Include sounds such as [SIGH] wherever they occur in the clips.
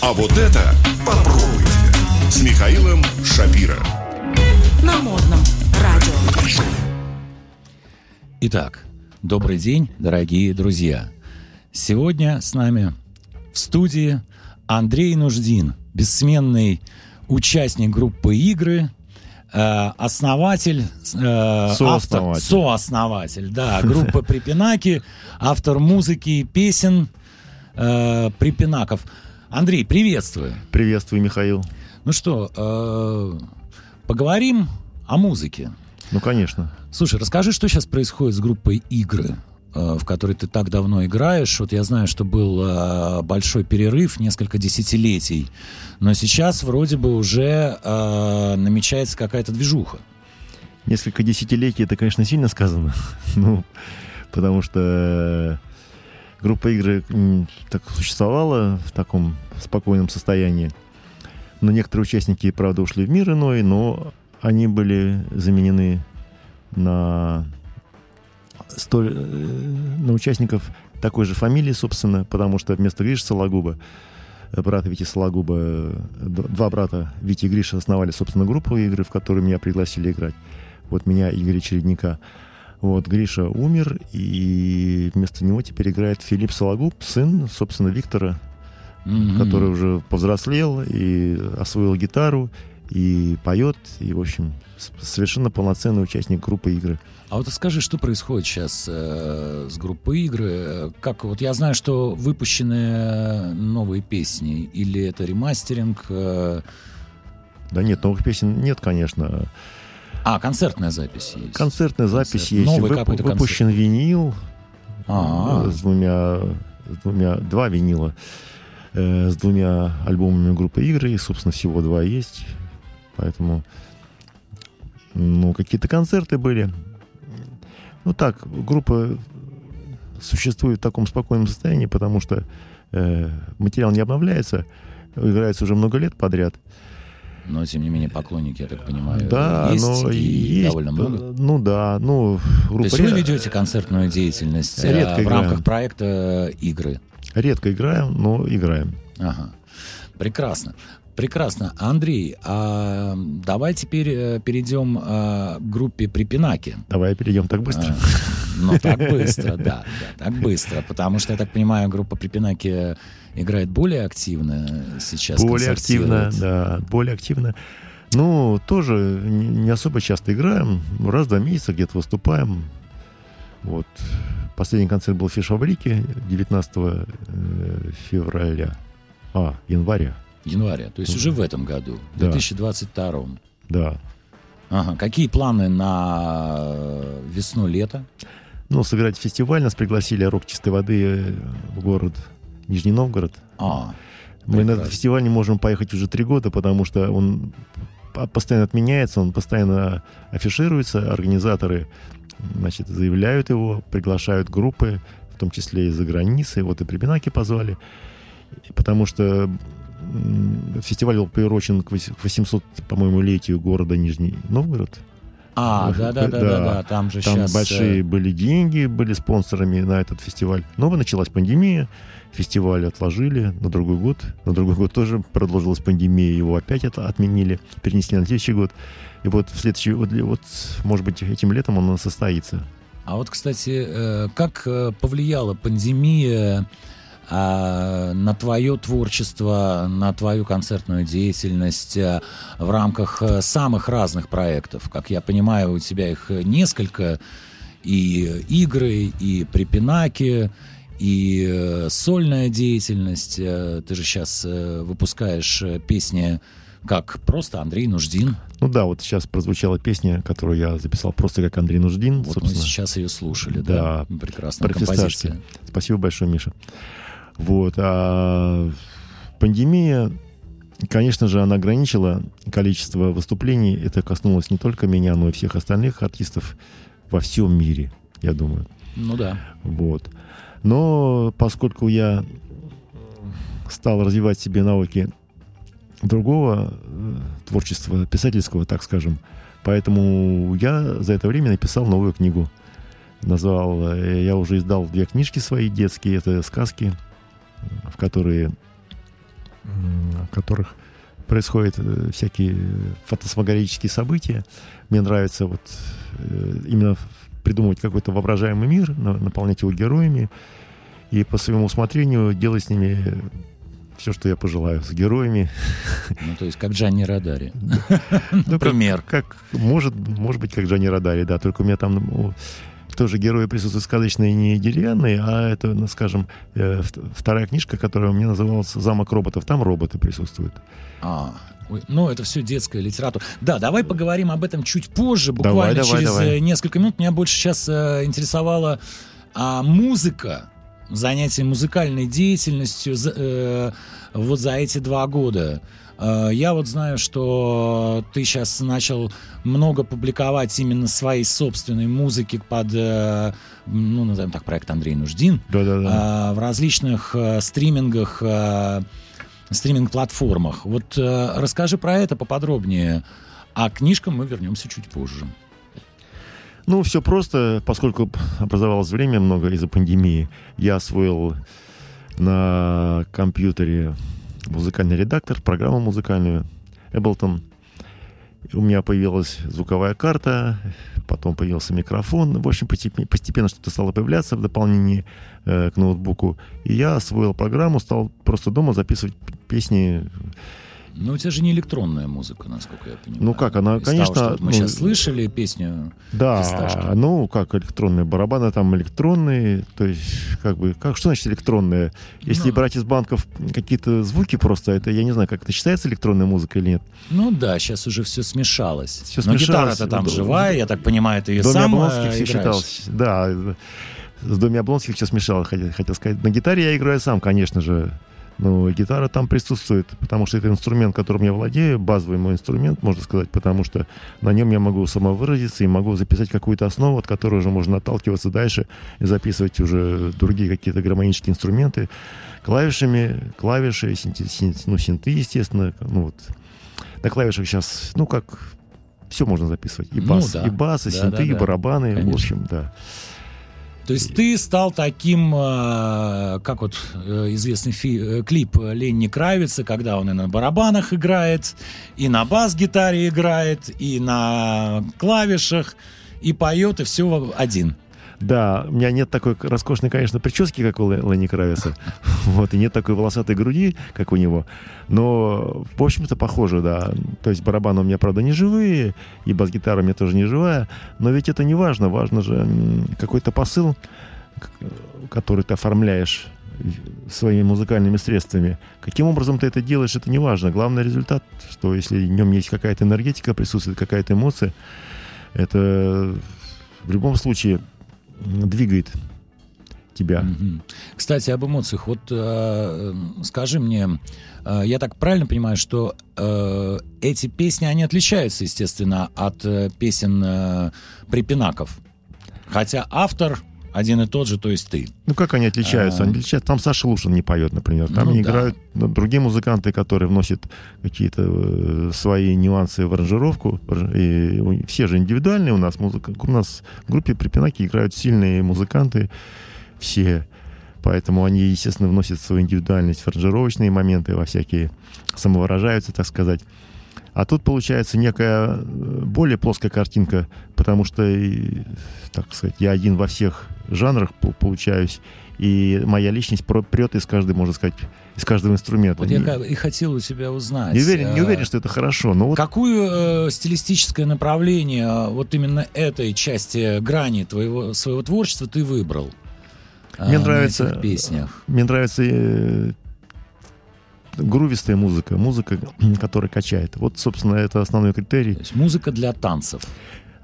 А вот это попробуйте с Михаилом Шапира. На модном радио. Итак, добрый день, дорогие друзья. Сегодня с нами в студии Андрей Нуждин, бессменный участник группы «Игры», э, основатель, э, Сооснователь. автор, сооснователь, да, группы «Припинаки», автор музыки и песен э, «Припинаков». Андрей, приветствую. Приветствую, Михаил. Ну что, э, поговорим о музыке. Ну, конечно. Слушай, расскажи, что сейчас происходит с группой «Игры», э, в которой ты так давно играешь. Вот я знаю, что был э, большой перерыв, несколько десятилетий, но сейчас вроде бы уже э, намечается какая-то движуха. Несколько десятилетий, это, конечно, сильно сказано. [LAUGHS] ну, потому что группа игры так существовала в таком спокойном состоянии. Но некоторые участники, правда, ушли в мир иной, но они были заменены на, столь, э, на участников такой же фамилии, собственно, потому что вместо Гриши Сологуба, э, брата Вити Сологуба, э, два брата Вити и Гриша основали, собственно, группу игры, в которую меня пригласили играть. Вот меня Игоря Чередника. Вот, Гриша умер, и вместо него теперь играет Филипп Сологуб, сын, собственно, Виктора, Мгм. который уже повзрослел и освоил гитару, и поет, и, в общем, совершенно полноценный участник группы игры. А вот скажи, что происходит сейчас э, с группой «Игры»? Как, вот я знаю, что выпущены новые песни, или это ремастеринг? э, Да нет, новых песен нет, конечно. А, концертная запись есть. Концертная запись Концерт. есть. Новый Вып- какой-то концерт. выпущен винил А, э, с двумя, с двумя, два винила э, с двумя альбомами группы игры. И, собственно, всего два есть. Поэтому, ну, какие-то концерты были. Ну так, группа существует в таком спокойном состоянии, потому что э, материал не обновляется, играется уже много лет подряд. Но, тем не менее, поклонники, я так понимаю, да, есть, но и есть, довольно много. Ну да, ну То группа есть вы ведете концертную деятельность э, Редко в играем. рамках проекта «Игры». редко играем, но играем. Ага. Прекрасно. Прекрасно. Андрей, а давай теперь э, перейдем э, к группе «Припинаки». Давай перейдем так быстро. А, Ну, так быстро, [LAUGHS] да, да, так быстро. Потому что, я так понимаю, группа «Припинаки» играет более активно сейчас. более активно, да, более активно. Ну, тоже не не особо часто играем. Раз в два месяца где-то выступаем. Вот. Последний концерт был в фиш-фабрике 19 э, февраля. А, января, Января, то есть уже в этом году, в Да. 2022. да. Ага. Какие планы на весну-лето? Ну, сыграть фестиваль. Нас пригласили «Рок чистой воды» в город Нижний Новгород. А, Мы на этот Прекрасно. фестиваль не можем поехать уже три года, потому что он по- постоянно отменяется, он постоянно афишируется, организаторы значит, заявляют его, приглашают группы, в том числе из-за границы, вот и Прибинаки позвали, И потому что фестиваль был приурочен к вось- к 800, по-моему, летию города Нижний Новгород. а да, да, да, да, там же Там сейчас... большие были деньги, были спонсорами на этот фестиваль. Но началась пандемия, фестиваль отложили на другой год. На другой год тоже продолжилась пандемия, его опять это отменили, перенесли на следующий год. И вот в следующий вот, вот, может быть, этим летом он состоится. А вот, кстати, э, как э, повлияла пандемия на твое творчество, на твою концертную деятельность э, в рамках э, самых разных проектов? Как я понимаю, у тебя их несколько, и игры, и припинаки, и э, сольная деятельность. Э, Ты же сейчас выпускаешь э, песни как просто Андрей Нуждин. Ну да, вот сейчас прозвучала песня, которую я записал просто как Андрей Нуждин. Вот мы собственно. сейчас ее слушали, да? Да. Прекрасная композиция. Спасибо большое, Миша. Вот. А пандемия, конечно же, она ограничила количество выступлений. Это коснулось не только меня, но и всех остальных артистов во всем мире, я думаю. Ну да. Вот. Но поскольку я стал развивать себе навыки другого э, творчества, писательского, так скажем, поэтому я за это время написал новую книгу. Назвал, э, я уже издал две книжки свои детские, это сказки которые, м, в которых происходят э, всякие фотосмагорические события. Мне нравится вот э, именно придумывать какой-то воображаемый мир, на- наполнять его героями и по своему усмотрению делать с ними все, что я пожелаю, с героями. Ну, то есть как Джанни Радари. Ну, Например. Как, может, может быть, как Джанни Радари, да, только у меня там ну, тоже герои присутствуют сказочные, не деревянные, а это, ну, скажем, э, вт- вторая книжка, которая у меня называлась «Замок роботов». Там роботы присутствуют. А, ой, ну, это все детская литература. Да, давай поговорим об этом чуть позже, Давай, буквально давай, через давай. э, несколько минут. Меня больше сейчас э, интересовала а, музыка, занятие музыкальной деятельностью за- э, вот за эти два года. Э, Я вот знаю, что ты сейчас начал много публиковать именно своей собственной музыки под, э, ну, назовем так, проект Андрей Нуждин Да-да-да. а, в различных э, стримингах, э, стриминг-платформах. Вот э, расскажи про это поподробнее. А к книжкам мы вернемся чуть позже. Ну, все просто, поскольку образовалось время много из-за пандемии, я освоил на компьютере музыкальный редактор, программу музыкальную Ableton. У меня появилась звуковая карта, потом появился микрофон. В общем, постепенно, что-то стало появляться в дополнении э, к ноутбуку. И я освоил программу, стал просто дома записывать песни Ну, у тебя же не электронная музыка, насколько я понимаю. Ну, как, она, Из того, конечно, что вот мы ну, сейчас слышали песню. Да, Фисташки. ну, как электронные барабаны там электронные, то есть, как бы, как, что значит электронные? Если Ну. брать из банков какие-то звуки просто, это, я не знаю, как это считается электронная музыка или нет. Ну да, сейчас уже все смешалось. Всё Но смешалось. гитара-то там В- живая, я так понимаю, ты ее доме сам э, все играешь. считалось, да, с доме Облонских все смешалось, хотел, хотел сказать. На гитаре я играю сам, конечно же, но гитара там присутствует, потому что это инструмент, которым я владею, базовый мой инструмент, можно сказать, потому что на нем я могу самовыразиться и могу записать какую-то основу, от которой уже можно отталкиваться дальше и записывать уже другие какие-то гармонические инструменты клавишами, клавиши, синти- син- ну, синты, естественно, ну вот. На клавишах сейчас, ну как, все можно записывать. И Ну бас, да. и бас, и Да, синты, да, и да. барабаны, в Конечно. общем, да. То есть ты стал таким, э, как вот э, известный фи- э, клип Ленни Кравица, когда он и на барабанах играет, и на бас-гитаре играет, и на клавишах, и поет, и все один. Да, у меня нет такой роскошной, конечно, прически, как у Ле- Ленни Кравица. [LAUGHS] Вот, и нет такой волосатой груди, как у него. Но, в общем-то, похоже, да. То есть барабаны у меня, правда, не живые, и бас-гитара у меня тоже не живая. Но ведь это не важно. Важно же какой-то посыл, который ты оформляешь своими музыкальными средствами. Каким образом ты это делаешь, это не важно. Главный результат, что если в нем есть какая-то энергетика, присутствует какая-то эмоция, это в любом случае двигает тебя. Кстати, об эмоциях. Вот э, э, скажи мне, э, я так правильно понимаю, что э, эти песни, они отличаются, естественно, от э, песен э, припинаков. Хотя автор один и тот же, то есть ты. Ну, как они отличаются? А. Они отличаются. Там Саша Лушин не поет, например. Там Ну не да. играют ну, другие музыканты, которые вносят какие-то э, свои нюансы в аранжировку. И все же индивидуальные у нас. Музыка, у нас в группе Припинаки играют сильные музыканты. Все. Поэтому они, естественно, вносят свою индивидуальность в аранжировочные моменты, во всякие самовыражаются, так сказать. А тут получается некая э, более плоская картинка, потому что, так сказать, я один во всех жанрах по- получаюсь, и моя личность прет из каждой, можно сказать, из каждого инструмента. Вот я и хотел у тебя узнать. не уверен, не э, уверен, что это хорошо, но вот Какую э, стилистическое направление э, вот именно этой части грани твоего своего творчества ты выбрал? Мне на нравится, песнях. мне нравится грувистая музыка, музыка, [CLEARS THROAT] которая качает. Вот, собственно, это основной критерий. То есть музыка для танцев.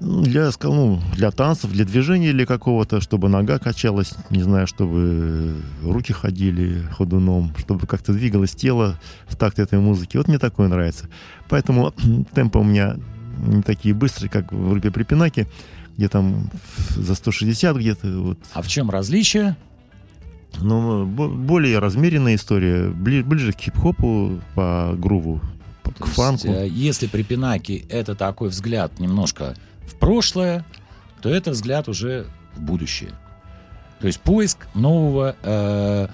Ну, Для, ска- ну, для танцев, для движения или какого-то, чтобы нога качалась, не знаю, чтобы руки ходили ходуном, чтобы как-то двигалось тело в такт этой музыки. Вот мне такое нравится. Поэтому [CLEARS THROAT] темпы у меня не такие быстрые, как в группе Припинаки, где там за 160 где-то. Вот. А в чем различие? Бо- более размеренная история, бли- ближе к хип-хопу по груву, к есть, фанку. э, если при Пинаке это такой взгляд немножко в прошлое, то это взгляд уже в будущее. То есть поиск нового, э,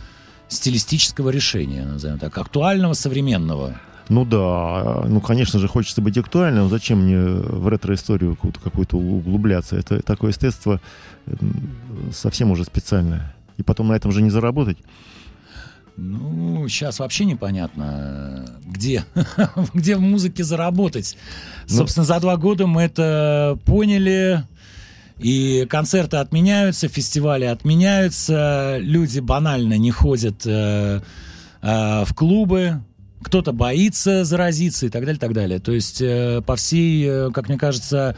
стилистического решения, назовем так, актуального, современного. Ну да, ну, конечно же, хочется быть актуальным. Зачем мне в ретро-историю какую-то, углубляться? Это такое естество совсем уже специальное. И потом на этом же не заработать. Ну, сейчас вообще непонятно, где, [LAUGHS] где в музыке заработать. Ну- Собственно, за два года мы это поняли. И концерты отменяются, фестивали отменяются, люди банально не ходят э, э, в клубы, кто-то боится заразиться и так далее, так далее. То есть э, по всей, э, как мне кажется,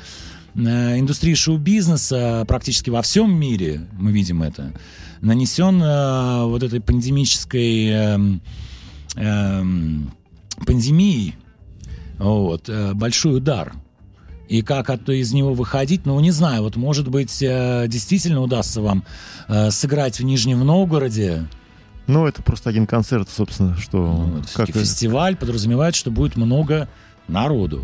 э, индустрии шоу-бизнеса практически во всем мире, мы видим это, нанесен э, вот этой пандемической эм, эм, пандемией вот, э, большой удар. И как от, из него выходить, ну, не знаю. Вот, может быть, э, действительно удастся вам э, сыграть в Нижнем Новгороде. Ну, это просто один концерт, собственно, что... Ну, как, фестиваль подразумевает, что будет много народу.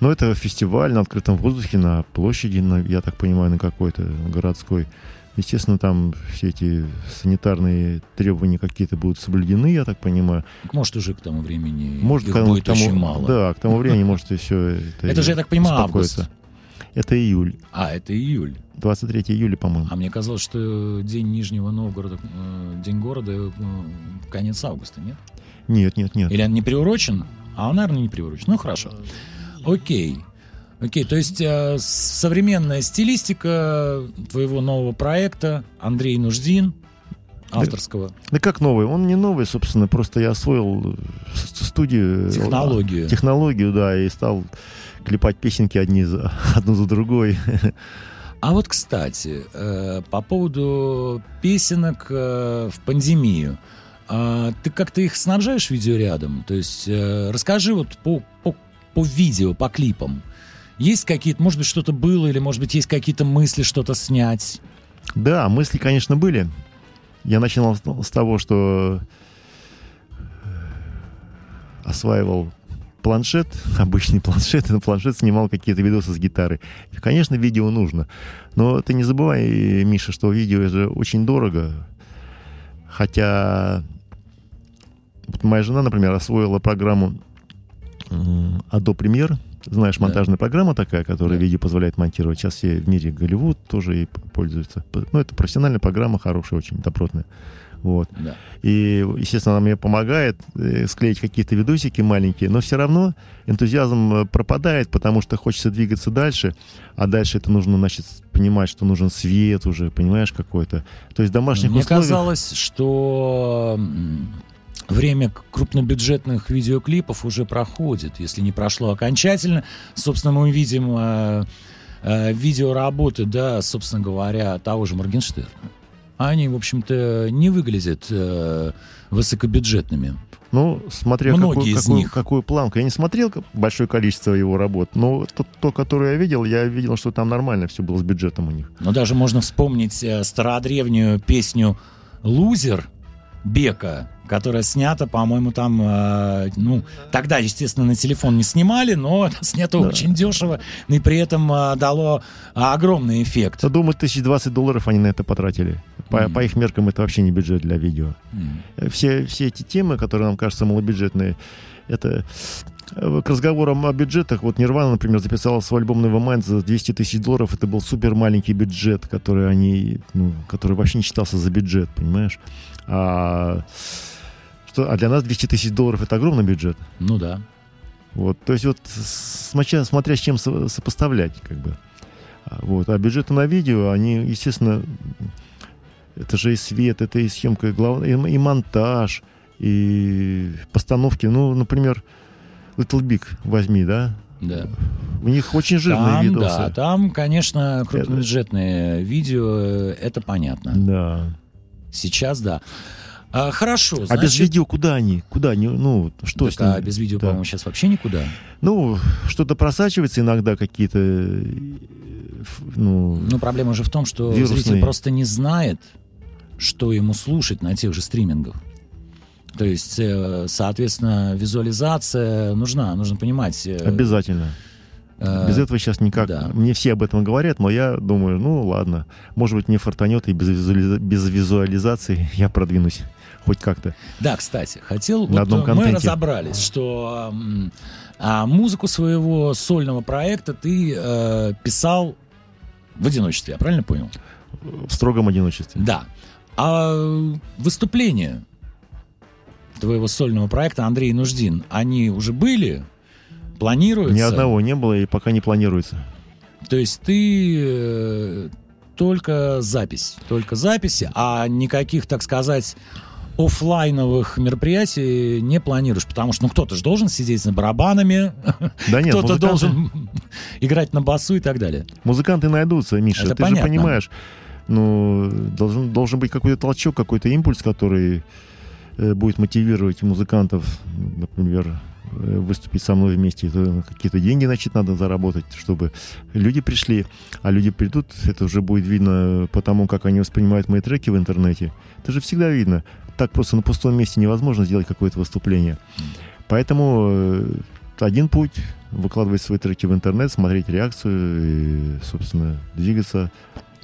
ну, это фестиваль на открытом воздухе, на площади, на- я так понимаю, на какой-то городской. Естественно, там все эти санитарные требования какие-то будут соблюдены, я так понимаю. Может, уже к тому времени Может, их к тому- будет к тому- очень мало. Да, к тому времени, может, и все это... Это же, я так понимаю, успокоится. Это июль. А, это июль. 23 июля, по-моему. А мне казалось, что день Нижнего Новгорода, э, день города, э, конец августа, нет? Нет, нет, нет. Или он не приурочен? А он, наверное, не приурочен. Ну, хорошо. Окей. Окей, то есть э, современная стилистика твоего нового проекта Андрей Нуждин, авторского, Да как новый? Он не новый, собственно, просто я освоил э, студию. э, технологию. Технологию, да, и стал клепать песенки одни за, [LAUGHS] одну за другой. А вот, кстати, э, по поводу песенок э, в пандемию. А ты как-то их снабжаешь видеорядом? То есть э, расскажи вот по, по, по видео, по клипам. Есть какие-то, может быть, что-то было, или, может быть, есть какие-то мысли что-то снять? Да, мысли, конечно, были. Я начинал с того, что э, осваивал планшет, [LAUGHS] обычный планшет, и на планшет снимал какие-то видосы с гитары. Конечно, видео нужно. Но ты не забывай, Миша, что видео это очень дорого. Хотя вот моя жена, например, освоила программу Adobe Premiere. Знаешь, Да. монтажная программа такая, которая Да. видео позволяет монтировать. Сейчас все в мире Голливуд тоже и пользуются. Ну, это профессиональная программа, хорошая, очень добротная. Вот. Да. И, естественно, она мне помогает э, склеить какие-то видосики маленькие, но все равно энтузиазм э, пропадает, потому что хочется двигаться дальше, а дальше это нужно, значит, понимать, что нужен свет уже, понимаешь, какой-то. То есть в домашних Мне условиях... казалось, что время крупнобюджетных видеоклипов уже проходит, если не прошло окончательно. Собственно, мы видим э, э, видеоработы, да, собственно говоря, того же Моргенштерна. Они, в общем-то, не выглядят э, высокобюджетными. Ну, смотря Многие какую, из какую, них. какую планку. Я не смотрел большое количество его работ, но то, то, которое я видел, я видел, что там нормально все было с бюджетом у них. Но даже можно вспомнить э, стародревнюю песню «Лузер» Бека, которая снята, по-моему, там, э, ну, тогда, естественно, на телефон не снимали, но [LAUGHS] это снято Да. очень дешево, и при этом э, дало огромный эффект. Я думаю, тысяч двадцать долларов они на это потратили. По, Мгм. по их меркам это вообще не бюджет для видео. Э, Все, все эти темы, которые нам кажутся малобюджетные, это э, к разговорам о бюджетах. Вот Нирвана, например, записала свой альбом Nevermind за 200 тысяч долларов. Это был супер маленький бюджет, который они, ну, который вообще не считался за бюджет, понимаешь? А, что, а для нас 200 тысяч долларов это огромный бюджет. Ну да. Вот, то есть вот смотря, смотря с чем со- сопоставлять, как бы. А, Вот, а бюджеты на видео, они, естественно, это же и свет, это и съемка, и, глав- и, и монтаж, и постановки. Ну, например, Little Big возьми, да? Да. У них очень жирные Там, видосы. да, там, конечно, крупнобюджетные видео, э, это понятно. Да. Сейчас, да. А, хорошо, А без значит, видео куда они? Куда они? Ну, что так, с ними? а без видео, Да. по-моему, сейчас вообще никуда. Ну, что-то просачивается иногда, какие-то... э, Ну, Ну, проблема же в том, что Вирусные. зритель просто не знает, что ему слушать на тех же стримингах. То есть, э, соответственно, визуализация нужна, нужно понимать. э, обязательно. Э, Без этого сейчас никак. да. Мне все об этом говорят, но я думаю, ну ладно, может быть, мне фартанет, и без, визуализа- без визуализации [LAUGHS] я продвинусь хоть как-то. Да, кстати, хотел... На вот, одном э, мы контенте. разобрались, что а, музыку своего сольного проекта ты э, писал в одиночестве, я правильно понял? В строгом одиночестве. Да. А выступления твоего сольного проекта «Андрей Нуждин», они уже были? Планируются? Ни одного не было и пока не планируется. То есть ты э, только запись, только записи, а никаких, так сказать, оффлайновых мероприятий не планируешь, потому что ну кто-то же должен сидеть за барабанами, Да нет, кто-то музыканты- должен [LAUGHS] играть на басу и так далее. Музыканты найдутся, Миша. Это ты понятно. же понимаешь, ну, должен, должен быть какой-то толчок, какой-то импульс, который э, будет мотивировать музыкантов, например, выступить со мной вместе. Это какие-то деньги, значит, надо заработать, чтобы люди пришли. А люди придут, это уже будет видно по тому, как они воспринимают мои треки в интернете. Это же всегда видно. Так просто на пустом месте невозможно сделать какое-то выступление. Поэтому э, один путь выкладывать свои треки в интернет, смотреть реакцию и, собственно, двигаться,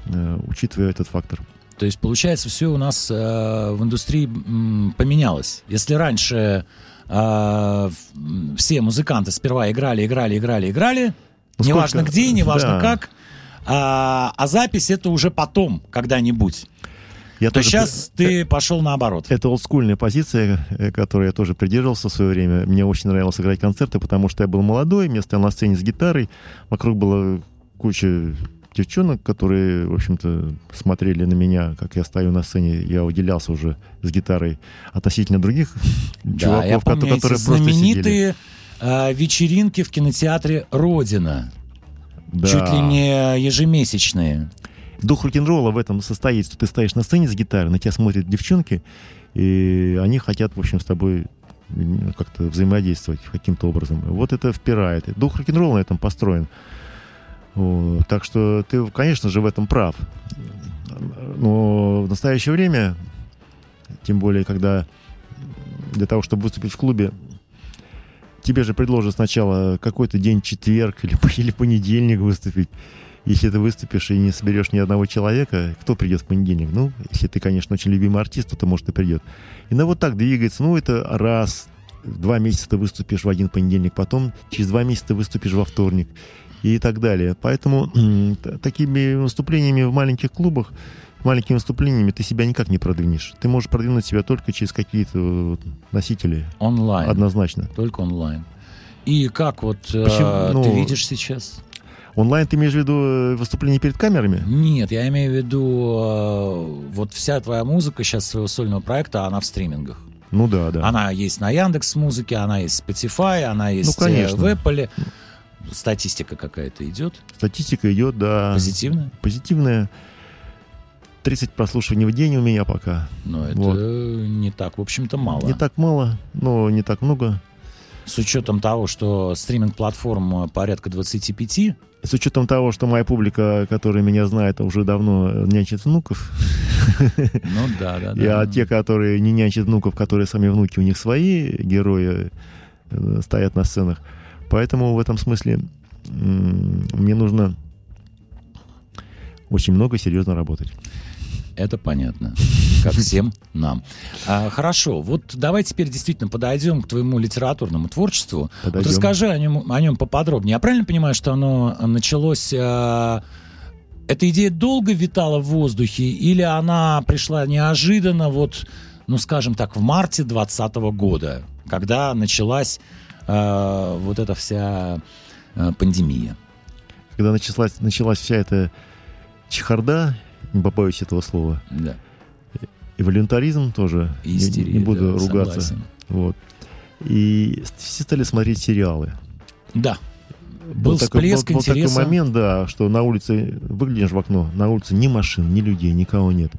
э, учитывая этот фактор. То есть, получается, все у нас э, в индустрии поменялось. Если раньше э, м, все музыканты сперва играли, играли, играли, играли, Ну, неважно сколько- где, неважно да. как, а, а запись это уже потом, когда-нибудь. Я То тоже сейчас ты пошел наоборот. Это олдскульная позиция, э, которой я тоже придерживался в свое время. Мне очень нравилось играть концерты, потому что я был молодой, я стоял на сцене с гитарой, вокруг была куча девчонок, которые, в общем-то, смотрели на меня, как я стою на сцене. Я уделялся уже с гитарой относительно других [LAUGHS] Да, чуваков, я помню эти которые просто сидели. знаменитые э, вечеринки в кинотеатре «Родина». Да. Чуть ли не ежемесячные. Дух рок-н-ролла в этом состоит, что ты стоишь на сцене с гитарой, на тебя смотрят девчонки, и они хотят, в общем, с тобой как-то взаимодействовать каким-то образом. Вот это впирает. Дух рок-н-ролла на этом построен. Так что ты, конечно же, в этом прав. Но в настоящее время, тем более, когда для того, чтобы выступить в клубе, тебе же предложат сначала какой-то день четверг или, [LAUGHS] или понедельник выступить. Если ты выступишь и не соберешь ни одного человека, кто придет в понедельник? Ну, если ты, конечно, очень любимый артист, то, может, и придет. И ну, вот так двигается. Ну, это раз, два месяца ты выступишь в один понедельник, потом через два месяца ты выступишь во вторник и так далее. Поэтому такими выступлениями в маленьких клубах, маленькими выступлениями ты себя никак не продвинешь. Ты можешь продвинуть себя только через какие-то вот носители. Онлайн. Однозначно. Только онлайн. И как вот э, Почему? Ну, ты видишь сейчас? Онлайн ты имеешь в виду э, выступление перед камерами? Нет, я имею в виду, э, вот вся твоя музыка сейчас своего сольного проекта, она в стримингах. Ну да, да. Она есть на Яндекс Музыке, она есть в Spotify, она есть э, конечно. в Apple. Статистика какая-то идет, Статистика идет, да. позитивная, Позитивная. 30 прослушиваний в день у меня пока. но это Вот. не так, в общем-то, мало. Не так мало, но не так много. С учетом того, что стриминг-платформ порядка 25, С учетом того, что моя публика, которая меня знает, уже давно нянчит внуков, [LAUGHS] ну да, да, да. а те, которые не нянчат внуков, которые сами внуки, у них свои герои э, стоят на сценах. Поэтому в этом смысле мне нужно очень много серьезно работать. Это понятно, как всем нам. А, хорошо, вот давай теперь действительно подойдем к твоему литературному творчеству. Вот Подойдем. расскажи о нем, о нем поподробнее. Я правильно понимаю, что оно началось... а, эта идея долго витала в воздухе или она пришла неожиданно, вот, ну, скажем так, в марте 2020 года, когда началась а, вот эта вся а, пандемия? Когда началась, началась вся эта чехарда, не побоюсь этого слова, Да, и волюнтаризм тоже, и не- истерия, не, буду да, ругаться. согласен. Вот. И все стали смотреть сериалы. Да, Был такой, всплеск был, был такой интереса. момент, да, что на улице, выглянешь в окно, на улице ни машин, ни людей, никого нет.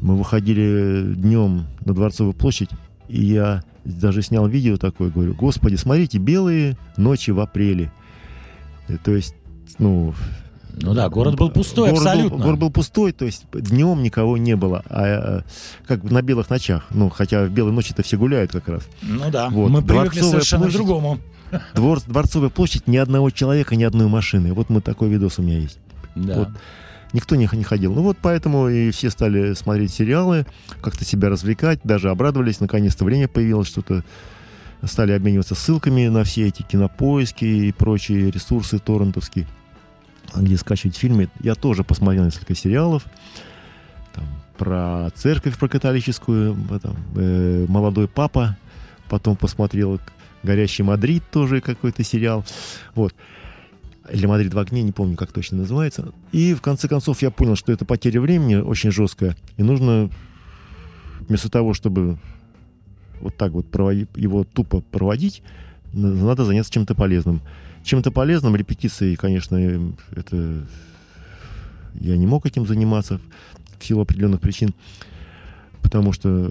Мы выходили днем на Дворцовую площадь, и я даже снял видео такое, говорю, господи, смотрите, белые ночи в апреле. Э, То есть, ну, Ну да, город был пустой город абсолютно. Был, город был пустой, то есть днем никого не было, а э, как на белых ночах. Ну, хотя в белые ночи-то все гуляют как раз. Ну да, Вот, мы привыкли Дворцовая совершенно к площадь. другому. Двор, Дворцовая площадь, ни одного человека, ни одной машины. Вот мы такой видос у меня есть. Да. Вот. Никто не, не ходил. Ну вот поэтому и все стали смотреть сериалы, как-то себя развлекать, даже обрадовались, наконец-то время появилось, что-то стали обмениваться ссылками на все эти кинопоиски и прочие ресурсы торрентовские, где скачивать фильмы. Я тоже посмотрел несколько сериалов. Там, про церковь, про католическую, там, э, молодой папа. Потом посмотрел «Горящий Мадрид» тоже какой-то сериал. Вот. Или «Мадрид в огне», не помню, как точно называется. И в конце концов я понял, что это потеря времени очень жесткая. И нужно вместо того, чтобы вот так вот проводи- его тупо проводить, на- надо заняться чем-то полезным. Чем-то полезным, репетицией, конечно, это я не мог этим заниматься в силу определенных причин, потому что э,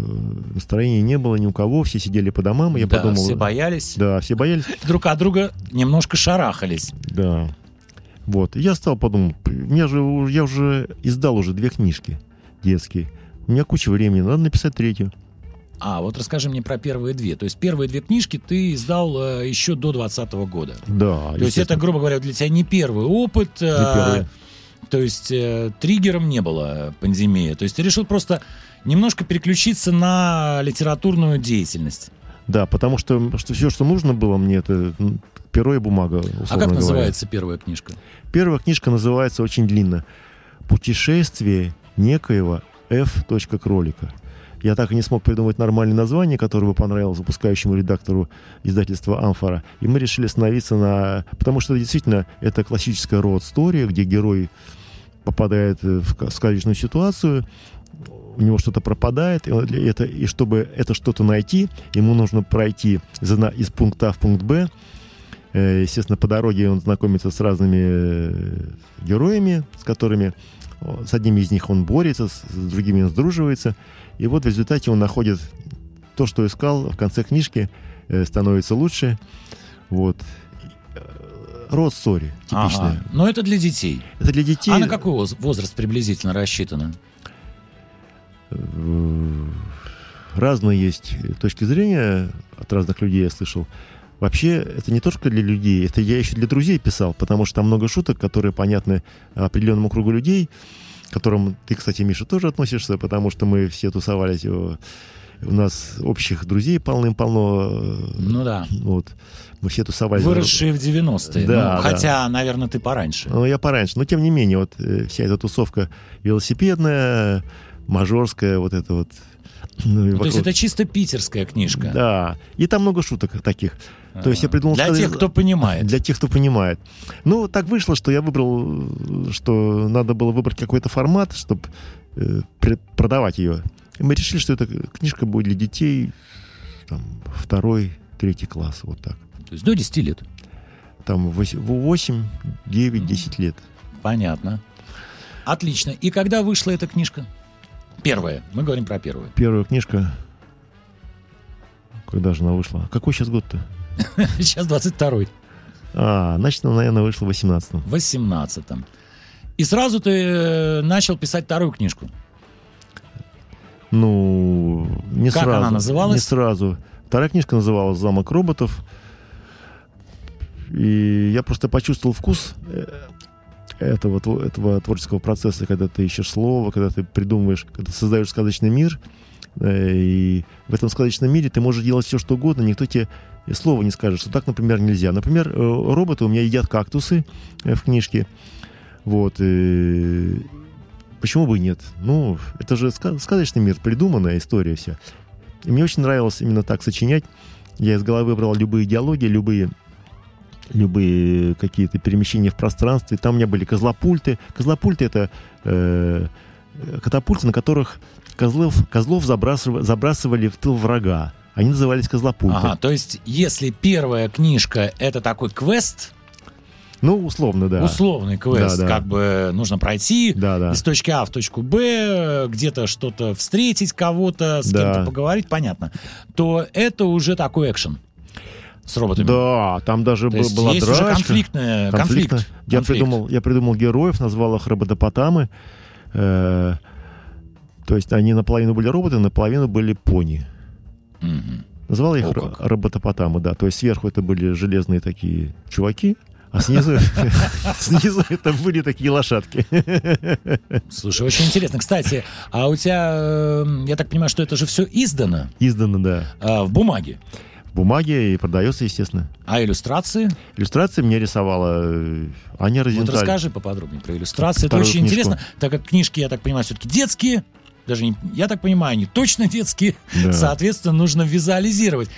настроения не было ни у кого, все сидели по домам, и я да, подумал... все боялись, Да, все боялись. [LAUGHS] друг от друга немножко шарахались. Да. Вот. Я стал подумал, меня же, я уже издал уже две книжки детские. У меня куча времени, надо написать третью. А, вот расскажи мне про первые две. То есть первые две книжки ты издал э, еще до 2020 года. Да. То есть это, грубо говоря, для тебя не первый опыт. Не э. То есть э, триггером не было пандемия. То есть ты решил просто немножко переключиться на литературную деятельность. Да, потому что, что все, что нужно было мне, это перо и бумага, условно а как говоря. называется первая книжка? Первая книжка называется очень длинно. «Путешествие некоего F. кролика». Я так и не смог придумать нормальное название, которое бы понравилось выпускающему редактору издательства «Амфора». И мы решили остановиться на... Потому что действительно это классическая роуд-стори, где герой попадает э, в ка- сказочную ситуацию, у него что-то пропадает, и, это, и чтобы это что-то найти, ему нужно пройти из, пункта А в пункт Б. Э, Естественно, по дороге он знакомится с разными э, героями, с которыми с одними из них он борется, с, с другими он сдруживается. И вот в результате он находит то, что искал в конце книжки, э, становится лучше. Вот. Род стори типичная. Ага. Но это для детей. Это для детей. А на какой воз- возраст приблизительно рассчитано? Разные есть точки зрения от разных людей, я слышал. Вообще, это не только для людей, это я еще для друзей писал, потому что там много шуток, которые понятны определенному кругу людей, к которым ты, кстати, Миша, тоже относишься, потому что мы все тусовались, у нас общих друзей полным-полно. Ну да. Вот. Мы все тусовались. Выросшие в 90-е. Да, Ну, да. Хотя, наверное, ты пораньше. Ну, я пораньше. Но, тем не менее, вот э, вся эта тусовка велосипедная, мажорская, вот это вот. [CLEARS THROAT] Ну, Ну, То есть вокруг- это чисто питерская книжка. Да. И там много шуток таких. То есть я придумал... Для сказать- тех, кто понимает. Для тех, кто понимает. Ну, так вышло, что я выбрал, э, что надо было выбрать какой-то формат, чтобы продавать ее. И мы решили, что эта книжка будет для детей там, второй, третий класс, вот так. То есть до 10 лет. Там 8, 9, 10 лет. Понятно. Отлично. И когда вышла эта книжка? Первая. Мы говорим про первую. Первая книжка... Когда же она вышла? Какой сейчас год-то? [LAUGHS] Сейчас 22-й. А, значит, она, наверное, вышла в 18-м. В 18-м. И сразу ты э, начал писать вторую книжку. Ну, не Как сразу. она называлась? Не сразу. Вторая книжка называлась «Замок роботов». И я просто почувствовал вкус э, этого, этого творческого процесса, когда ты ищешь слово, когда ты придумываешь, когда ты создаешь сказочный мир. Э, И в этом сказочном мире ты можешь делать все, что угодно, никто тебе слова не скажет, что так, например, нельзя. Например, э, роботы у меня едят кактусы э, в книжке. Вот. и Почему бы и нет? Ну, это же ска- сказочный мир, придуманная история вся. И мне очень нравилось именно так сочинять. Я из головы брал любые диалоги, любые любые какие-то перемещения в пространстве. Там у меня были козлопульты. Козлопульты — это э, катапульты, на которых козлов, козлов забрасыва- забрасывали в тыл врага. Они назывались козлопульты. Ага, то есть, если первая книжка это такой квест, Ну, условно, да. условный квест, Да, да. как бы нужно пройти Да, да. из точки А в точку Б, где-то что-то встретить кого-то, с Да. кем-то поговорить, понятно, то это уже такой экшен. С роботами? Да, там даже То есть была есть драчка. уже конфликтная, Конфликтно. конфликт. Я, конфликт. придумал, я придумал героев, назвал их роботопотамы. Э, то есть они наполовину были роботы, наполовину были пони. Мгм. Назвал я их О, роботопотамы, да. То есть сверху это были железные такие чуваки, а снизу, [LAUGHS] снизу это были такие лошадки. Слушай, очень интересно. Кстати, а у тебя, э, я так понимаю, что это же все издано Издано, да. а, в бумаге. В бумаге и продается, естественно. А иллюстрации? Иллюстрации мне рисовала э, Аня Вот Розенталь. расскажи поподробнее про иллюстрации. Вторую это очень книжку. интересно, так как книжки, я так понимаю, все-таки детские. Даже не, я так понимаю, они точно детские. Да. [LAUGHS] Соответственно, нужно визуализировать.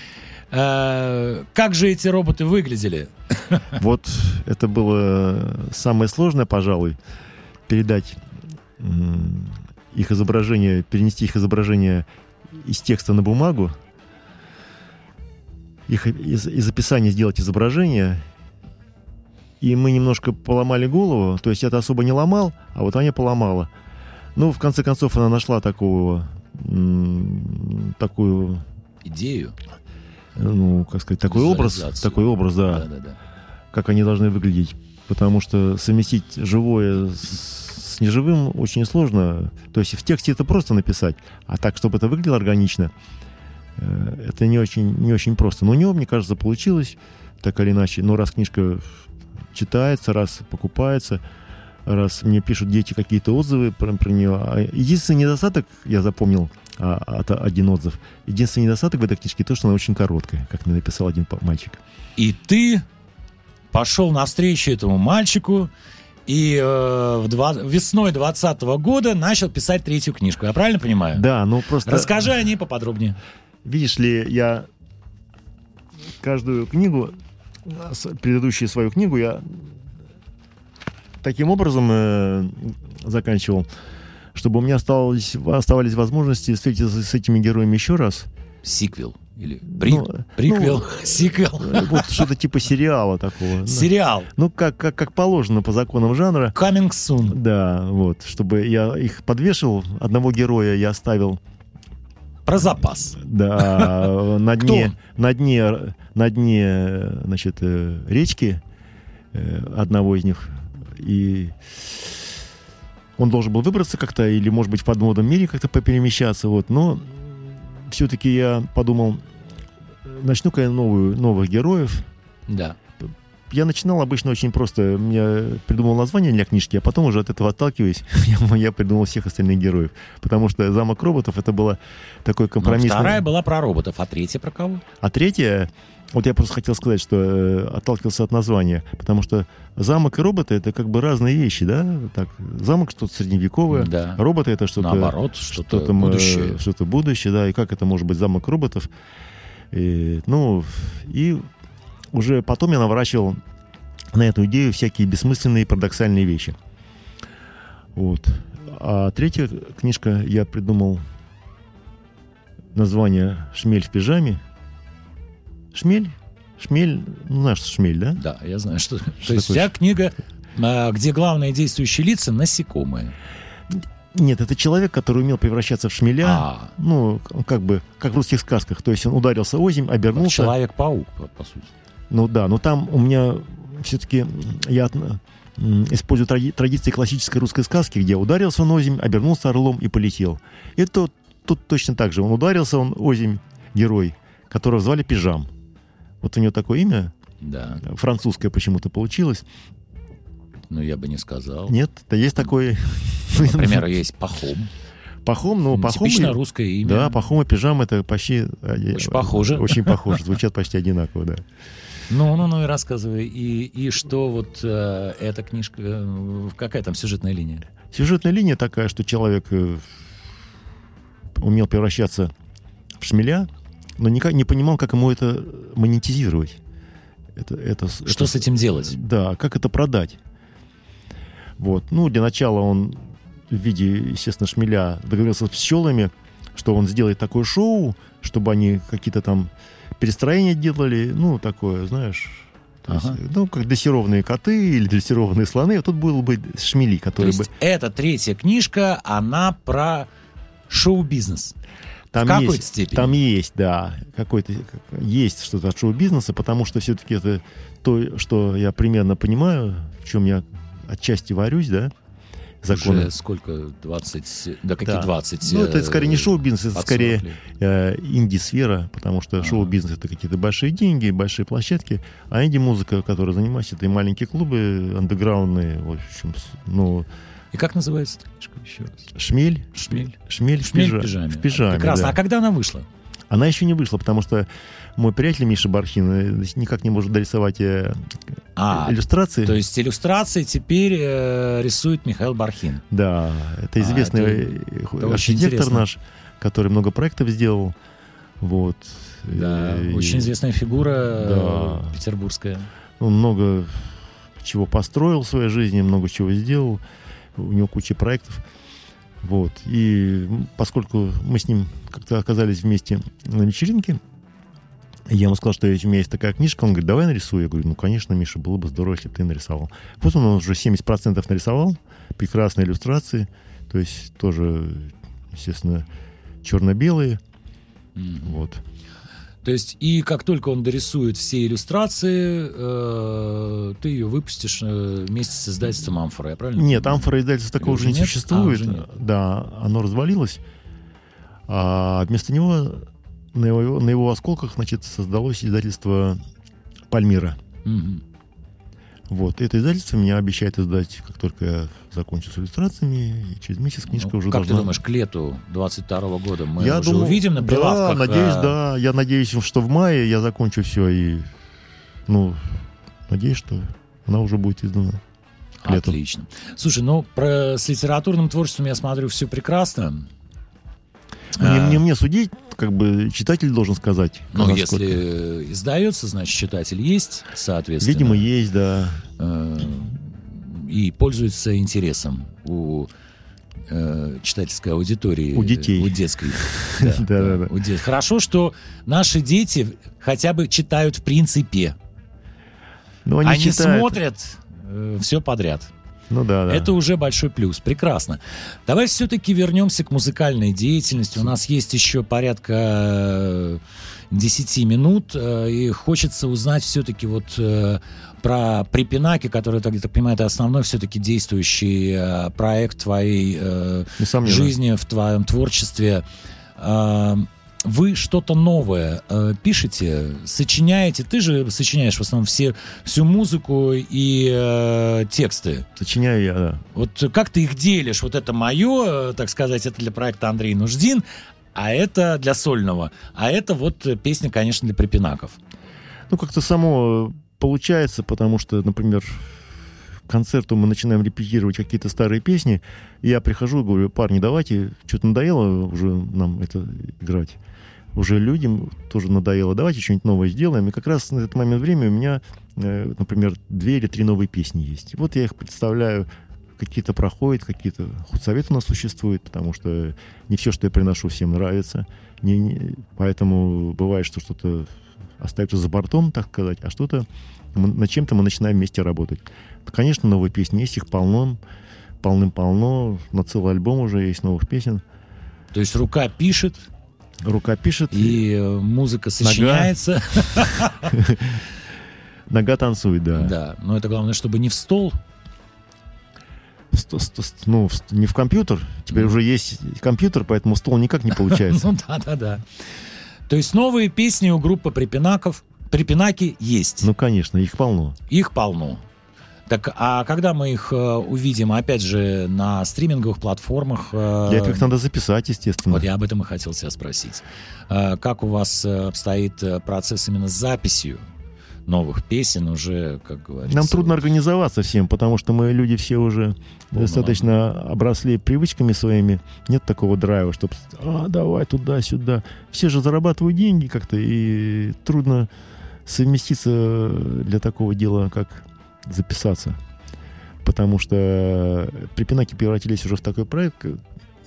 Э, Как же эти роботы выглядели? [LAUGHS] Вот это было самое сложное, пожалуй, передать их изображение, перенести их изображение из текста на бумагу, их из, из описания сделать изображение. И мы немножко поломали голову, то есть я это особо не ломал, а вот Аня поломала. Ну, в конце концов, она нашла такого, такую, Идею. ну, как сказать, такой образ, такой образ, да, Да-да-да. как они должны выглядеть. Потому что совместить живое с, неживым очень сложно. То есть в тексте это просто написать, а так, чтобы это выглядело органично, это не очень, не очень просто. Но у него, мне кажется, получилось так или иначе. Но раз книжка читается, раз покупается, раз мне пишут дети какие-то отзывы про, про нее. А единственный недостаток, я запомнил, а, от- один отзыв. Единственный недостаток в этой книжке то, что она очень короткая, как мне написал один мальчик. И ты пошел навстречу этому мальчику и э, в два- весной 20 года начал писать третью книжку. Я правильно понимаю? Да, ну просто... Расскажи о ней поподробнее. Видишь ли, я каждую книгу, предыдущую свою книгу, я таким образом э, заканчивал, чтобы у меня осталось, оставались возможности встретиться с этими героями еще раз. Сиквел. Или при- Ну, приквел, ну, [LAUGHS] сиквел. Э, Вот что-то типа сериала такого. Сериал. Ну, как, как, как положено по законам жанра. Coming soon. Да, вот, чтобы я их подвешивал. Одного героя я оставил Про запас. Да, на дне, на дне, на дне, значит, э, речки э, одного из них. И он должен был выбраться как-то, или, может быть, в подводном мире как-то поперемещаться, вот. Но все-таки я подумал, начну-ка я новую, новых героев. Да. Я начинал обычно очень просто. Я придумал название для книжки, а потом уже от этого отталкиваясь, [LAUGHS] я, я придумал всех остальных героев. Потому что «Замок роботов» — это было такой Но компромиссный... вторая была про роботов, а третья про кого? А третье, вот я просто хотел сказать, что э, отталкивался от названия, потому что замок и роботы это как бы разные вещи, да? Так, замок что-то средневековое, Да. роботы это что-то Наоборот, что-то э, будущее. что-то будущее, да, и как это может быть замок роботов? И, ну и уже потом я наворачивал на эту идею всякие бессмысленные парадоксальные вещи. Вот. А третья книжка я придумал название «Шмель в пижаме». Шмель? Шмель, ну, что шмель, да? Да, я знаю, что... То Что есть такое вся книга, а, где главные действующие лица насекомые. Нет, это человек, который умел превращаться в шмеля. А, Ну, как бы, как в русских сказках. То есть он ударился озимь, обернулся. Человек-паук, по сути. Ну да, но там у меня все-таки я использую тради- традиции классической русской сказки, где ударился он озимь, обернулся орлом и полетел. И тут, тут точно так же. Он ударился, он озимь, герой, которого звали Пижам. Вот у него такое имя, Да, французское почему-то получилось. ну я бы не сказал. Нет, да есть такой... Например, есть Пахом. Пахом, ну, Пахом... Типично русское имя. Да, Пахом и Пижам это почти... э, Очень похоже. Очень похоже, звучат почти одинаково, да. Ну, ну, ну и рассказывай. И, и что вот э, эта книжка, э, какая там сюжетная линия? Сюжетная линия такая, что человек э, умел превращаться в шмеля, но никак не понимал, как ему это монетизировать. Это, это, Что это- с этим делать? Да, как это продать. Вот. Ну, для начала он в виде, естественно, шмеля договорился с пчелами, что он сделает такое шоу, чтобы они какие-то там перестроения делали, ну, такое, знаешь, есть, Ага. ну, как дрессированные коты или дрессированные слоны, а тут был бы шмели, То которые бы... эта третья книжка, она про шоу-бизнес. Там В какой-то есть, степени. Там есть, да, какой-то есть что-то от шоу-бизнеса, потому что все-таки это то, что я примерно понимаю, в чем я отчасти варюсь, да, законы. Уже сколько? 20? Да какие Да. 20? Ну, это э, скорее не шоу-бизнес, это скорее 40 лет. э, инди-сфера, потому что Ага. шоу-бизнес это какие-то большие деньги, большие площадки, а инди-музыка, которой занимаюсь, это и маленькие клубы, андеграундные, в общем, ну, И как называется эта книжка еще раз? шмель, Шмель. шмель, в, Шмель пижа- в пижаме. в пижаме, Прекрасно. да. А когда она вышла? Она еще не вышла, потому что мой приятель Миша Бархин э, никак не может дорисовать э, А, иллюстрации. то есть иллюстрации теперь э, рисует Михаил Бархин. Да, это А, известный это- э, это архитектор наш, который много проектов сделал. Вот. Да, И- очень известная фигура Да. петербургская. Он много чего построил в своей жизни, много чего сделал. У него куча проектов. Вот. И поскольку мы с ним как-то оказались вместе на вечеринке, я ему сказал, что у меня есть такая книжка. Он говорит, давай нарисуй. Я говорю, ну, конечно, Миша, было бы здорово, если бы ты нарисовал. Вот он уже 70% нарисовал. Прекрасные иллюстрации. То есть тоже, естественно, черно-белые. Мгм. Вот. То есть, и как только он дорисует все иллюстрации, э, ты ее выпустишь э, вместе с издательством Амфора, я правильно? Нет, амфора издательства такого уже не нет? существует. А, уже нет. Да, оно развалилось. А вместо него на его, на его осколках, значит, создалось издательство Пальмира. Мгм. Вот. Это издательство меня обещает издать, как только я закончу с иллюстрациями, и через месяц книжка Ну, уже как должна... ты думаешь, к лету 22 года мы я уже думаю, увидим на да, прилавках? надеюсь, э, да. Я надеюсь, что в мае я закончу все и, ну, надеюсь, что она уже будет издана. лету. Отлично. Слушай, ну про с литературным творчеством я смотрю все прекрасно. Не, А, не мне судить, как бы читатель должен сказать. Ну, насколько. если издается, значит, читатель есть, соответственно. Видимо, есть, да. Э, и пользуется интересом у э, читательской аудитории. У детей. У детской. [LAUGHS] Да-да-да. у де- Хорошо, что наши дети хотя бы читают в принципе. Но они, Они, читают. смотрят все подряд. Ну да, да. Это уже большой плюс. Прекрасно. Давай все-таки вернемся к музыкальной деятельности. У нас есть еще порядка э, 10 минут, э, и хочется узнать все-таки вот э, про Припинаки, который, так, я так понимаю, это основной все-таки действующий э, проект твоей жизни, в твоем творчестве. Вы что-то новое э, пишете, сочиняете? Ты же сочиняешь в основном все, всю музыку и э, тексты. Сочиняю я, да. Вот как ты их делишь? Вот это мое, э, так сказать, это для проекта Андрей Нуждин, а это для сольного. А это вот э, песня, конечно, для припинаков. Ну, как-то само получается, потому что, например, к концерту мы начинаем репетировать какие-то старые песни, и я прихожу и говорю, парни, давайте, что-то надоело уже нам это играть. Уже людям тоже надоело, давайте что-нибудь новое сделаем. И как раз на этот момент времени у меня, э, например, две или три новые песни есть. И вот я их представляю, какие-то проходят, какие-то худсоветы у нас существуют, потому что не все, что я приношу, всем нравится. Не- не- поэтому бывает, что что-то остается за бортом, так сказать, а что-то над чем-то мы начинаем вместе работать. Конечно, новые песни есть, их полно, полным-полно, на целый альбом уже есть новых песен. То есть рука пишет, Рука пишет, и э, музыка сочиняется. [LAUGHS] нога танцует, да. Да, но это главное, чтобы не в стол. Ну, не в компьютер, теперь Ну. уже есть компьютер, поэтому стол никак не получается. [LAUGHS] Ну да, да, да. То есть новые песни у группы Припинаков, Припинаки есть. Ну, конечно, их полно. Их полно. Так, а когда мы их э, увидим, опять же, на стриминговых платформах? э, Для этого их надо записать, естественно. Вот я об этом и хотел тебя спросить. Э, Как у вас э, обстоит э, процесс именно с записью новых песен уже, как говорится? Нам трудно организоваться всем, потому что мы люди все уже Полно достаточно обросли привычками своими. Нет такого драйва, чтобы а, давай туда-сюда. Все же зарабатывают деньги как-то, и трудно совместиться для такого дела, как записаться. Потому что припинаки превратились уже в такой проект э,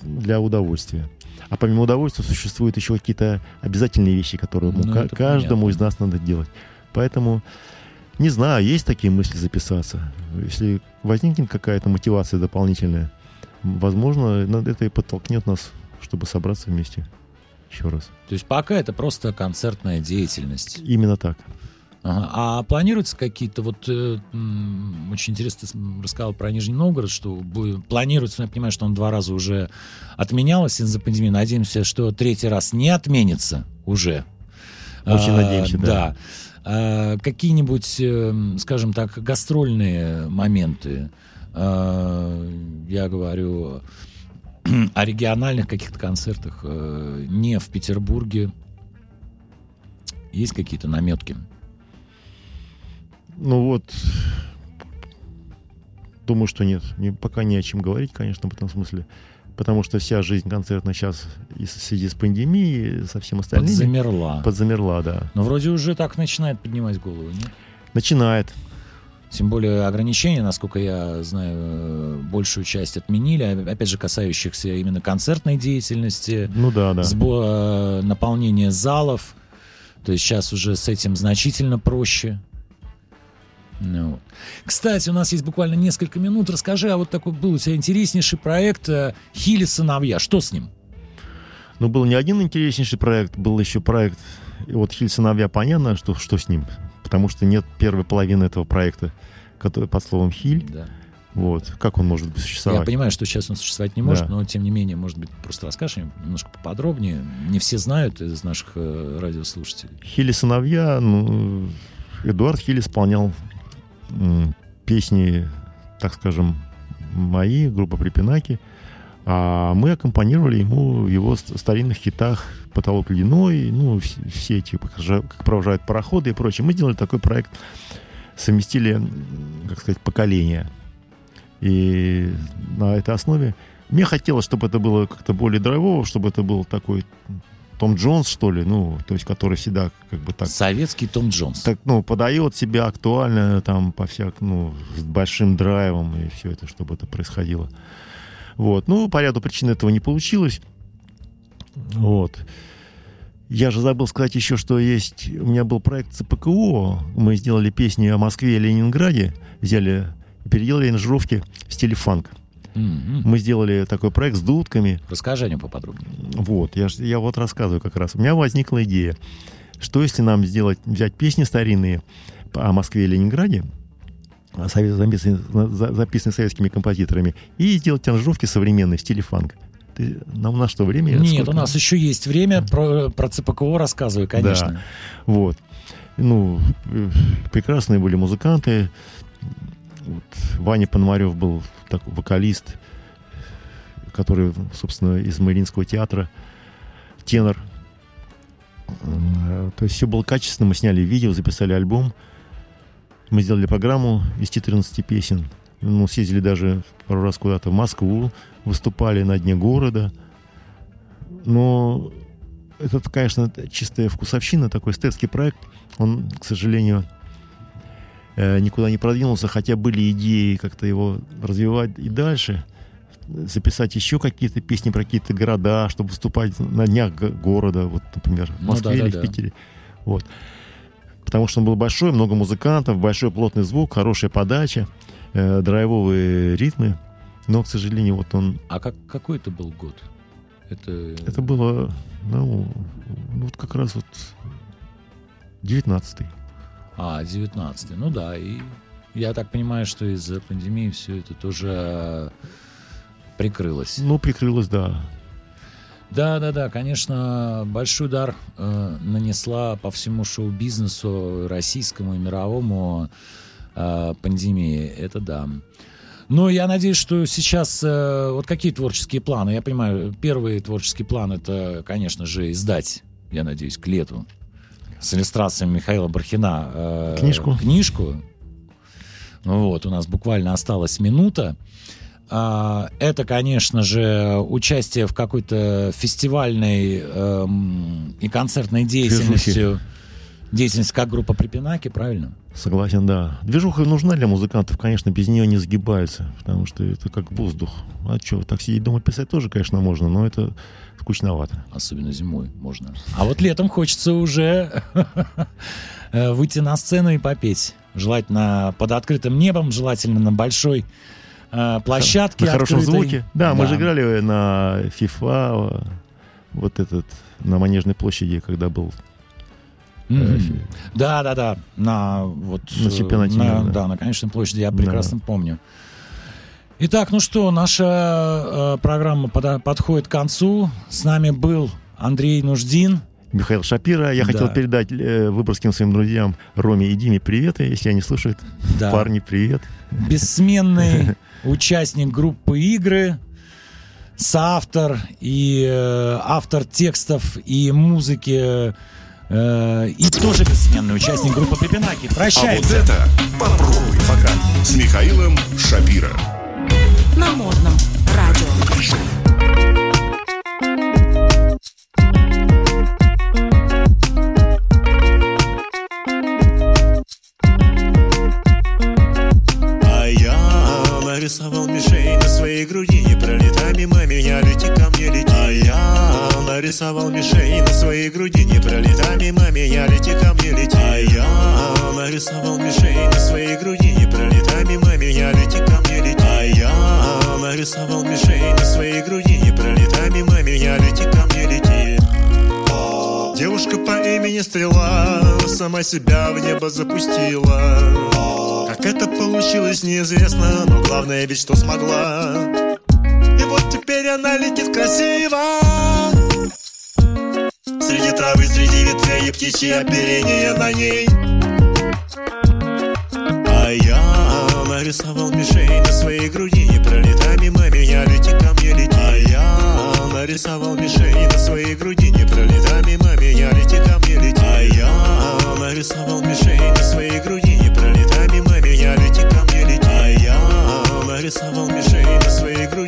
для удовольствия. А помимо удовольствия существуют еще какие-то обязательные вещи, которые ну, Ну, каждому понятно. из нас надо делать. Поэтому не знаю, есть такие мысли записаться. Если возникнет какая-то мотивация дополнительная, возможно, это и подтолкнет нас, чтобы собраться вместе. Еще раз. То есть пока это просто концертная деятельность. Именно так. Ага. А планируются какие-то вот э, очень интересно ты рассказал про Нижний Новгород, что планируется, я понимаю, что он два раза уже отменялось из-за пандемии. Надеемся, что третий раз не отменится уже. Очень А, надеемся, да. А, какие-нибудь, э, скажем так, гастрольные моменты. А, я говорю о региональных каких-то концертах, э, не в Петербурге. Есть какие-то наметки? Ну вот, думаю, что нет. Не, пока не о чем говорить, конечно, в этом смысле. Потому что вся жизнь концертная сейчас в связи с пандемией, со всем остальным Подзамерла. подзамерла, да. Но вроде уже так начинает поднимать голову, нет? Начинает. Тем более ограничения, насколько я знаю, большую часть отменили, а- опять же, касающихся именно концертной деятельности, Ну да, да. сбо- э, наполнения залов. То есть сейчас уже с этим значительно проще. Ну вот. Кстати, у нас есть буквально несколько минут. Расскажи, а вот такой был у тебя интереснейший проект э, «Хили сыновья». Что с ним? Но был не один интереснейший проект, был еще проект, и вот Хиль сыновья, понятно, что, что с ним, потому что нет первой половины этого проекта, который под словом Хиль, Да. вот, как он может Я существовать? понимаю, что сейчас он существовать не может, Да. но тем не менее, может быть, просто расскажешь немножко поподробнее. Не все знают из наших э, радиослушателей. Хили сыновья, ну, Эдуард Хиль исполнял песни, так скажем, мои, группа Припинаки, а мы аккомпанировали ему в его ст- старинных хитах «Потолок ледяной», ну, вс- все эти «Как жа- «Как провожают пароходы» и прочее. Мы сделали такой проект, совместили, как сказать, поколения. И на этой основе мне хотелось, чтобы это было как-то более драйвово, чтобы это был такой Том Джонс, что ли, ну, то есть, который всегда как бы так, Советский Том Джонс. так ну, подает себя актуально, там, по всяк, ну, с большим драйвом, и все это, чтобы это происходило. Вот. Ну, по ряду причин этого не получилось. Вот. Я же забыл сказать еще, что есть... У меня был проект ЦПКО. Мы сделали песни о Москве и Ленинграде. Взяли, переделали аранжировки в стиле фанк. Мы сделали такой проект с дудками. Расскажи о нем поподробнее. Вот, я, я вот рассказываю как раз. У меня возникла идея, что если нам сделать, взять песни старинные о Москве и Ленинграде, а, записанные, за- записанные советскими композиторами, и сделать аранжировки современные в стиле фанк. Ты, нам на что время? Нет, Сколько? у нас еще есть время. Про, про ЦПКО рассказывай, конечно. Вот. Ну, э, прекрасные были музыканты. Вот. Ваня Пономарев был такой вокалист, который, собственно, из Мариинского театра, тенор. Э, То есть все было качественно. Мы сняли видео, записали альбом. Мы сделали программу из 14 песен. Ну, съездили даже пару раз куда-то в Москву, выступали на дне города. Но это, конечно, чистая вкусовщина, такой эстетский проект. Он, к сожалению, никуда не продвинулся, хотя были идеи как-то его развивать и дальше. Записать еще какие-то песни про какие-то города, чтобы выступать на днях города, вот, например, в Ну Москве или в да-да-да. Питере. Вот. Потому что он был большой, много музыкантов, большой плотный звук, хорошая подача, э, драйвовые ритмы. Но, к сожалению, вот он А как, какой это был год? Это... это было, ну, ну, вот как раз вот 19-й. А, 19 Ну да, и я так понимаю, что из-за пандемии все это тоже э, прикрылось. Ну, прикрылось, да. Да, да, да, конечно, большой удар э, нанесла по всему шоу-бизнесу российскому и мировому э, пандемия. Это да. Но я надеюсь, что сейчас э, вот какие творческие планы? Я понимаю, первый творческий план это, конечно же, издать, я надеюсь, к лету с иллюстрациями Михаила Бархина э, Книжку. Книжку. Ну вот, у нас буквально осталась минута. А, Это, конечно же, участие в какой-то фестивальной эм, и концертной деятельности. Деятельность как группа Припинаки, правильно? Согласен, да. Движуха нужна для музыкантов, конечно, без нее не сгибаются, потому что это как воздух. А что, так сидеть дома писать тоже, конечно, можно, но это скучновато. Особенно зимой можно. А вот летом хочется уже [LAUGHS] э, выйти на сцену и попеть. Желательно под открытым небом, желательно на большой э, площадке. На хорошем звуке. Да, мы же играли на FIFA, вот этот на Манежной площади, когда был Мгм. Да, да, да. На вот На чемпионате на- мира, да. да. на конечной площади я прекрасно помню. Итак, ну что, наша э, программа пода- подходит к концу. С нами был Андрей Нуждин. Михаил Шапира. Я Да. хотел передать э, выборгским своим друзьям Роме и Диме приветы, если они слушают. Да. Парни, привет. бессменный [LAUGHS] участник группы игры, соавтор и э, автор текстов и музыки, э, и тоже бессменный участник группы Пепинаки. А вот Прощайте. это попробуй. Пока. С Михаилом Шапира. На модном радио. А нарисовал мишень на своей груди Не пролетай мимо меня, лети ко мне, лети. А я нарисовал мишень на своей груди Не пролетай мимо меня, лети ко мне, лети. А я нарисовал мишень на своей груди Не пролетай мимо меня, лети ко мне, я нарисовал мишень на своей груди Не пролетай мимо меня, лети ко мне, лети Девушка по имени Стрела Сама себя в небо запустила. Как это получилось, неизвестно Но главное ведь, что смогла. И вот теперь она летит красиво. Среди травы, среди ветвей и птичье оперение на ней. А я нарисовал мишень на своей груди Не пролетай нарисовал мишень на своей груди. Не пролетай мимо меня, лети ко мне, лети. А я? Нарисовал мишень на своей груди. Не пролетай мимо меня, лети ко мне, лети. А я? Нарисовал мишень на своей груди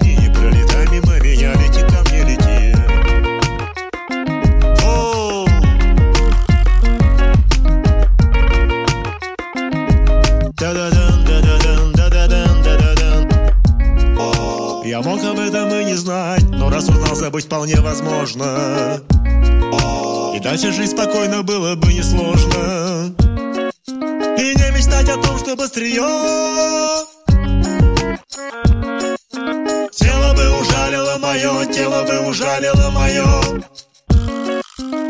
забыть вполне возможно. И дальше жить спокойно было бы несложно. И не мечтать о том, что быстрее. Тело бы ужалило мое, тело бы ужалило мое.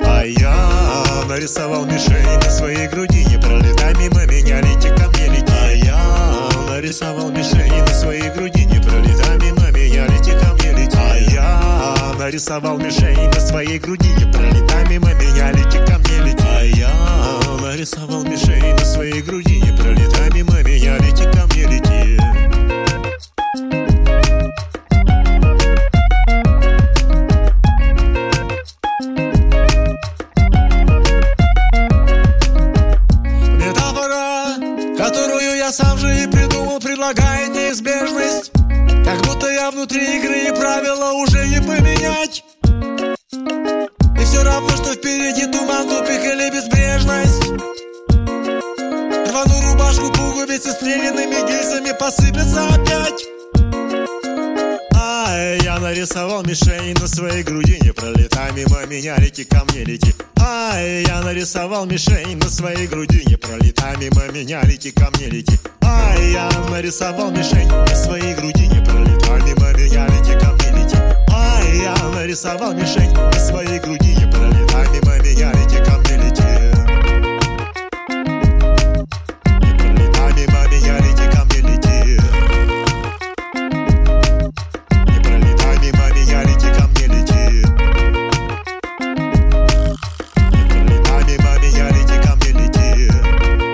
А я нарисовал мишень на своей груди Не пролетай мимо меня, лети ко мне, лети А я нарисовал мишень на своей груди Не пролетай я нарисовал мишень на своей груди. Не пролетай мимо меня, лети ко мне, лети А я? Нарисовал мишень на своей груди. Не пролетай мимо меня, лети ко мне, лети Метафора, которую я сам же и придумал, предлагает неизбежность. Как будто я внутри игры Равно, что впереди туман, тупик или безбрежность. Рвану рубашку, пуговицы стрелянными гильзами посыпятся опять. Ай, я нарисовал мишень на своей груди Не пролетай мимо меня, лети ко мне, лети. Ай, я нарисовал мишень на своей груди Не пролетай мимо меня, лети ко мне, лети. Ай, я нарисовал мишень на своей груди Не пролетай мимо меня, лети ко мне, я нарисовал мишень, на своей груди И пролета мимо меня реки камни.